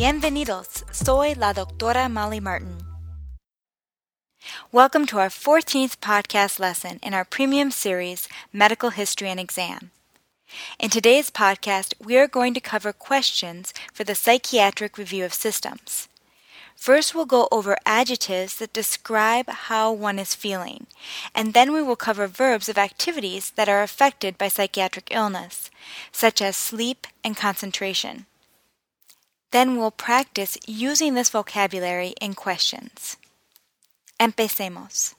Bienvenidos, soy la doctora Molly Martin. Welcome to our 14th podcast lesson in our premium series, Medical History and Exam. In today's podcast, we are going to cover questions for the Psychiatric Review of Systems. First, we'll go over adjectives that describe how one is feeling, and then we will cover verbs of activities that are affected by psychiatric illness, such as sleep and concentration. Then we'll practice using this vocabulary in questions. Empecemos.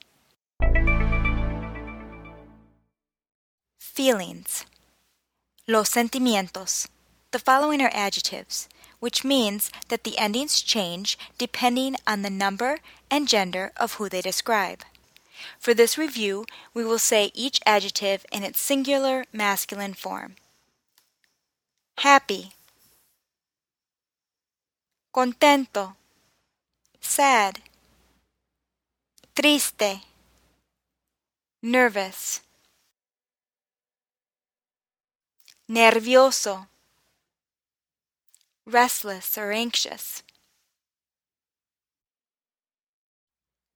Feelings. Los sentimientos. The following are adjectives, which means that the endings change depending on the number and gender of who they describe. For this review, we will say each adjective in its singular masculine form. Happy contento, sad, triste, nervous, nervioso, restless or anxious,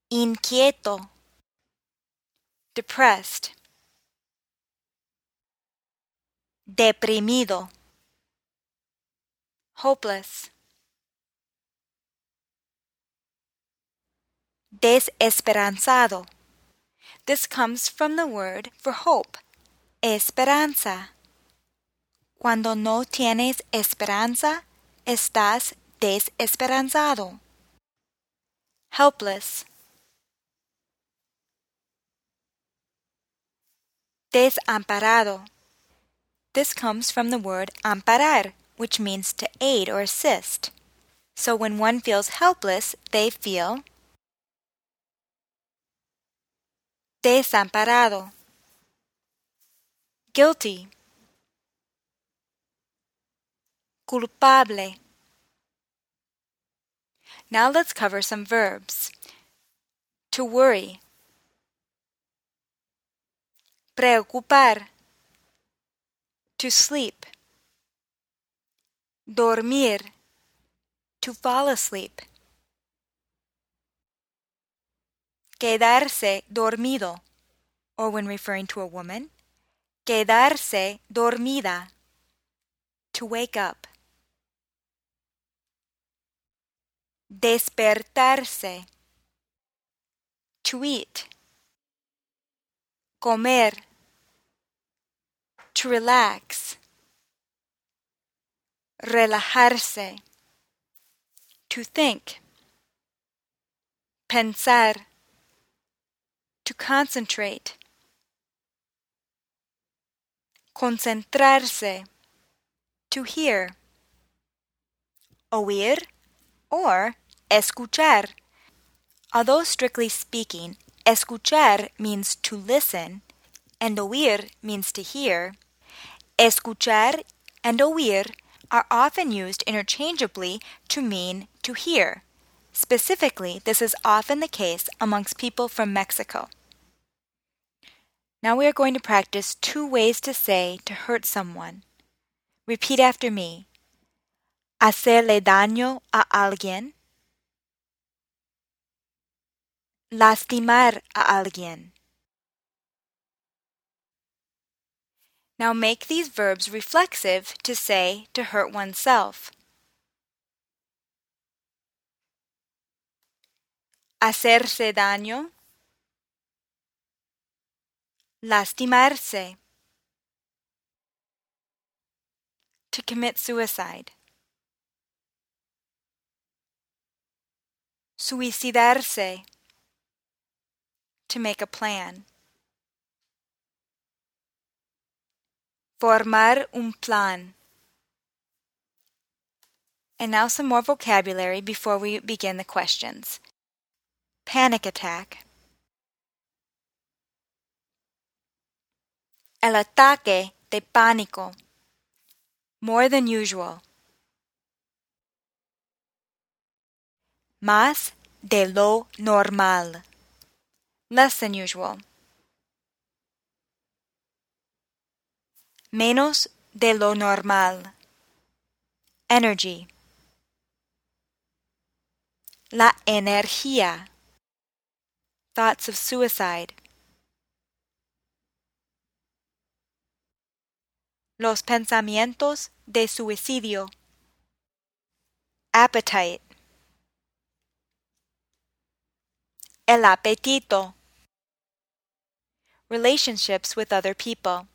inquieto, depressed, deprimido, hopeless. Desesperanzado. This comes from the word for hope, esperanza. Cuando no tienes esperanza, estás desesperanzado. Helpless. Desamparado. This comes from the word amparar, which means to aid or assist. So when one feels helpless, they feel desamparado, guilty, culpable. Now let's cover some verbs. To worry, preocupar, to sleep, dormir, to fall asleep. Quedarse dormido, or when referring to a woman, quedarse dormida, to wake up. Despertarse, to eat. Comer, to relax. Relajarse, to think. Pensar, to concentrate. Concentrarse, to hear. Oír or escuchar. Although strictly speaking, escuchar means to listen and oír means to hear, escuchar and oír are often used interchangeably to mean to hear. Specifically, this is often the case amongst people from Mexico. Now we are going to practice two ways to say to hurt someone. Repeat after me. Hacerle daño a alguien. Lastimar a alguien. Now make these verbs reflexive to say to hurt oneself. Hacerse daño, lastimarse, to commit suicide, suicidarse, to make a plan, formar un plan. And now some more vocabulary before we begin the questions. Panic attack. El ataque de pánico. More than usual. Más de lo normal. Less than usual. Menos de lo normal. Energy. La energía. Thoughts of suicide. Los pensamientos de suicidio. Appetite. El apetito. Relationships with other people.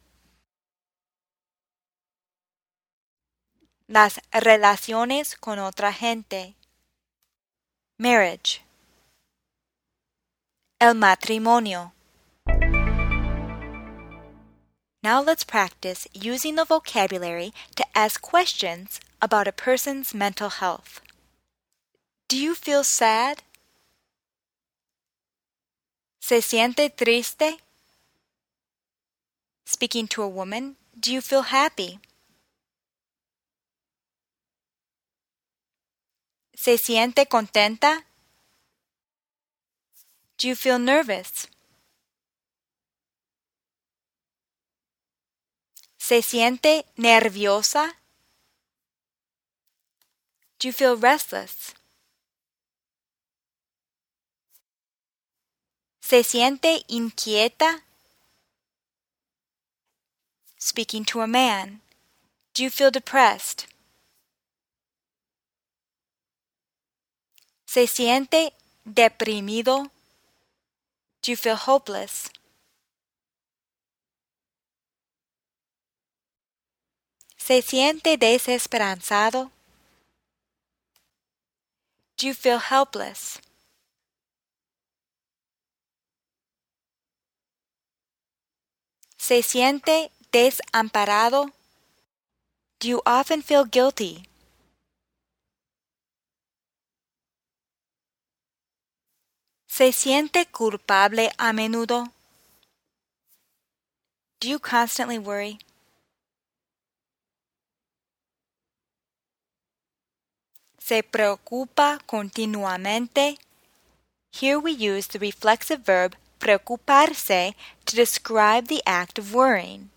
Las relaciones con otra gente. Marriage. El matrimonio. Now let's practice using the vocabulary to ask questions about a person's mental health. Do you feel sad? ¿Se siente triste? Speaking to a woman, do you feel happy? ¿Se siente contenta? Do you feel nervous? ¿Se siente nerviosa? Do you feel restless? ¿Se siente inquieta? Speaking to a man. Do you feel depressed? ¿Se siente deprimido? Do you feel hopeless? ¿Se siente desesperanzado? Do you feel helpless? ¿Se siente desamparado? Do you often feel guilty? ¿Se siente culpable a menudo? Do you constantly worry? ¿Se preocupa continuamente? Here we use the reflexive verb preocuparse to describe the act of worrying.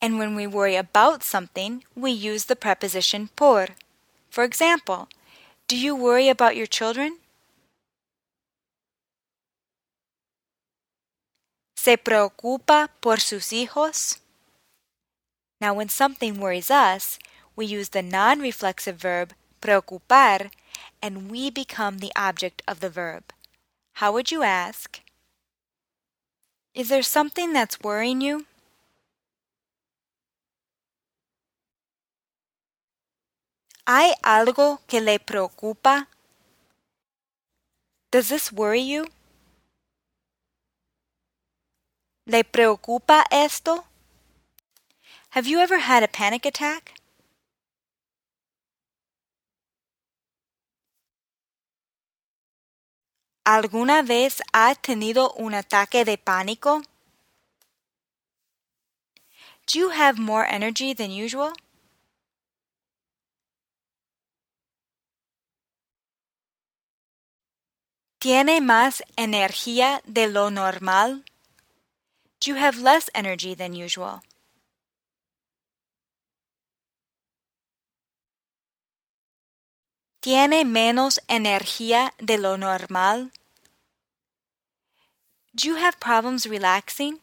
And when we worry about something, we use the preposition por. For example, do you worry about your children? ¿Se preocupa por sus hijos? Now, when something worries us, we use the non reflexive verb preocupar and we become the object of the verb. How would you ask? Is there something that's worrying you? ¿Hay algo que le preocupa? Does this worry you? ¿Le preocupa esto? Have you ever had a panic attack? ¿Alguna vez ha tenido un ataque de pánico? Do you have more energy than usual? ¿Tiene más energía de lo normal? Do you have less energy than usual? ¿Tiene menos energía de lo normal? Do you have problems relaxing?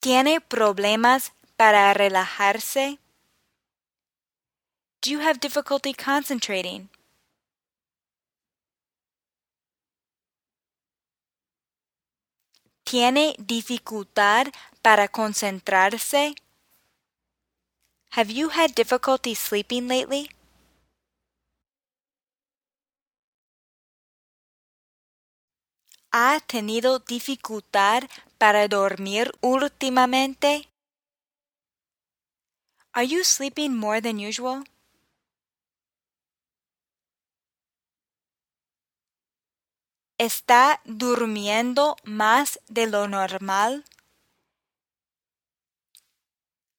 ¿Tiene problemas para relajarse? Do you have difficulty concentrating? ¿Tiene dificultad para concentrarse? Have you had difficulty sleeping lately? ¿Ha tenido dificultad para dormir últimamente? Are you sleeping more than usual? ¿Está durmiendo más de lo normal?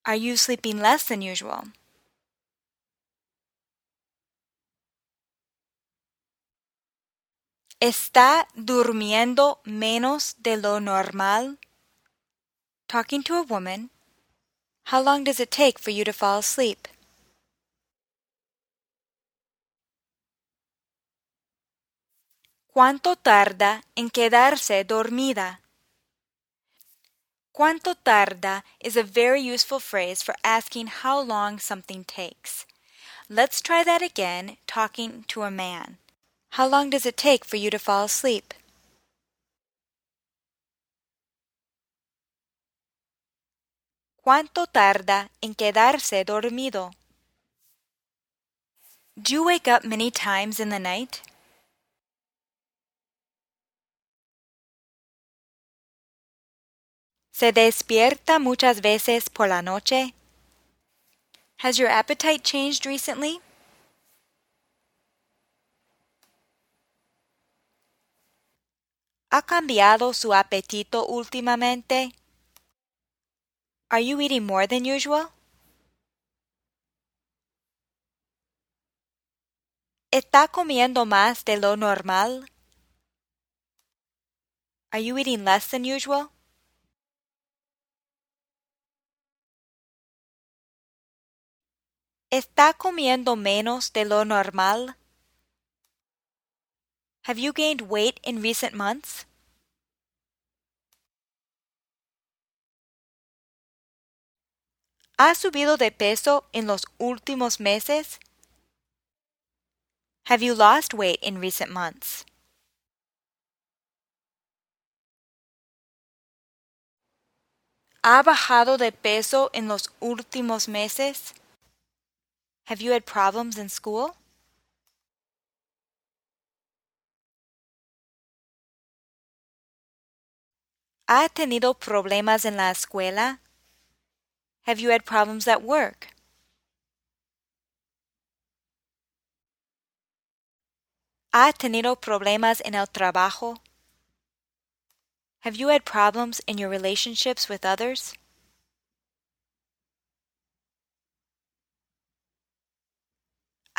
Are you sleeping less than usual? ¿Está durmiendo menos de lo normal? Talking to a woman. How long does it take for you to fall asleep? ¿Cuánto tarda en quedarse dormida? ¿Cuánto tarda is a very useful phrase for asking how long something takes. Let's try that again talking to a man. How long does it take for you to fall asleep? ¿Cuánto tarda en quedarse dormido? Do you wake up many times in the night? ¿Se despierta muchas veces por la noche? Has your appetite changed recently? ¿Ha cambiado su apetito últimamente? Are you eating more than usual? ¿Está comiendo más de lo normal? Are you eating less than usual? ¿Está comiendo menos de lo normal? Have you gained weight in recent months? ¿Ha subido de peso en los últimos meses? Have you lost weight in recent months? ¿Ha bajado de peso en los últimos meses? Have you had problems in school? ¿Ha tenido problemas en la escuela? Have you had problems at work? ¿Ha tenido problemas en el trabajo? Have you had problems in your relationships with others?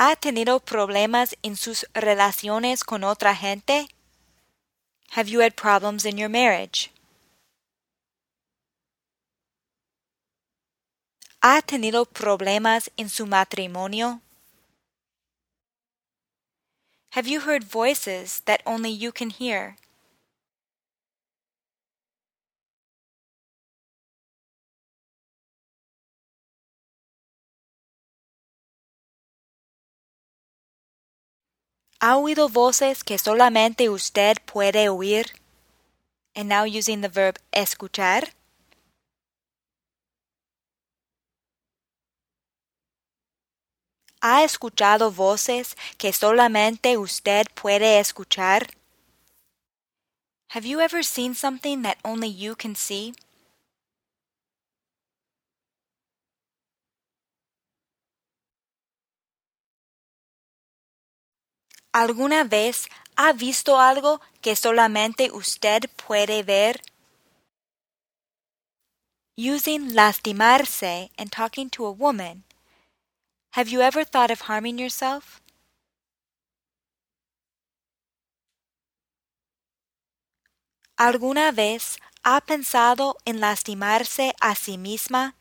¿Ha tenido problemas en sus relaciones con otra gente? Have you had problems in your marriage? ¿Ha tenido problemas en su matrimonio? Have you heard voices that only you can hear? ¿Ha oído voces que solamente usted puede oír? And now using the verb escuchar. ¿Ha escuchado voces que solamente usted puede escuchar? Have you ever seen something that only you can see? ¿Alguna vez ha visto algo que solamente usted puede ver? Using lastimarse and talking to a woman. Have you ever thought of harming yourself? ¿Alguna vez ha pensado en lastimarse a sí misma?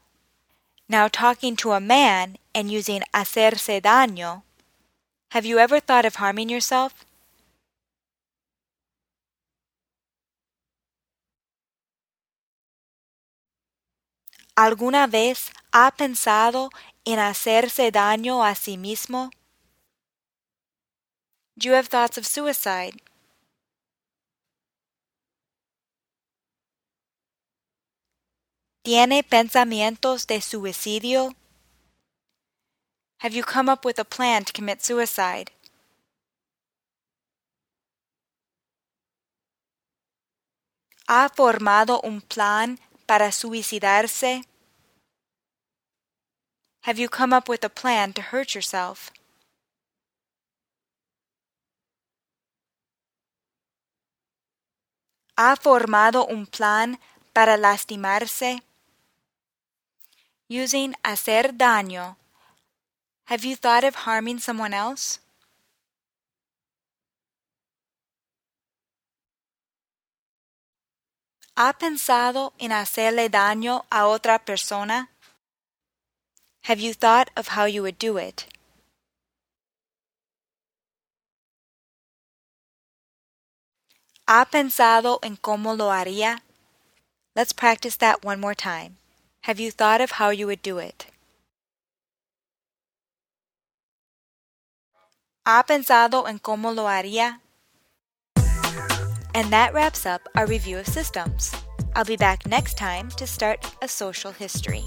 Now talking to a man and using hacerse daño. Have you ever thought of harming yourself? ¿Alguna vez ha pensado en hacerse daño a sí mismo? Do you have thoughts of suicide? ¿Tiene pensamientos de suicidio? Have you come up with a plan to commit suicide? ¿Ha formado un plan para suicidarse? Have you come up with a plan to hurt yourself? ¿Ha formado un plan para lastimarse? Using hacer daño have you thought of harming someone else? ¿Ha pensado en hacerle daño a otra persona? Have you thought of how you would do it? ¿Ha pensado en cómo lo haría? Let's practice that one more time. Have you thought of how you would do it? ¿Ha pensado en cómo lo haría? And that wraps up our review of systems. I'll be back next time to start a social history.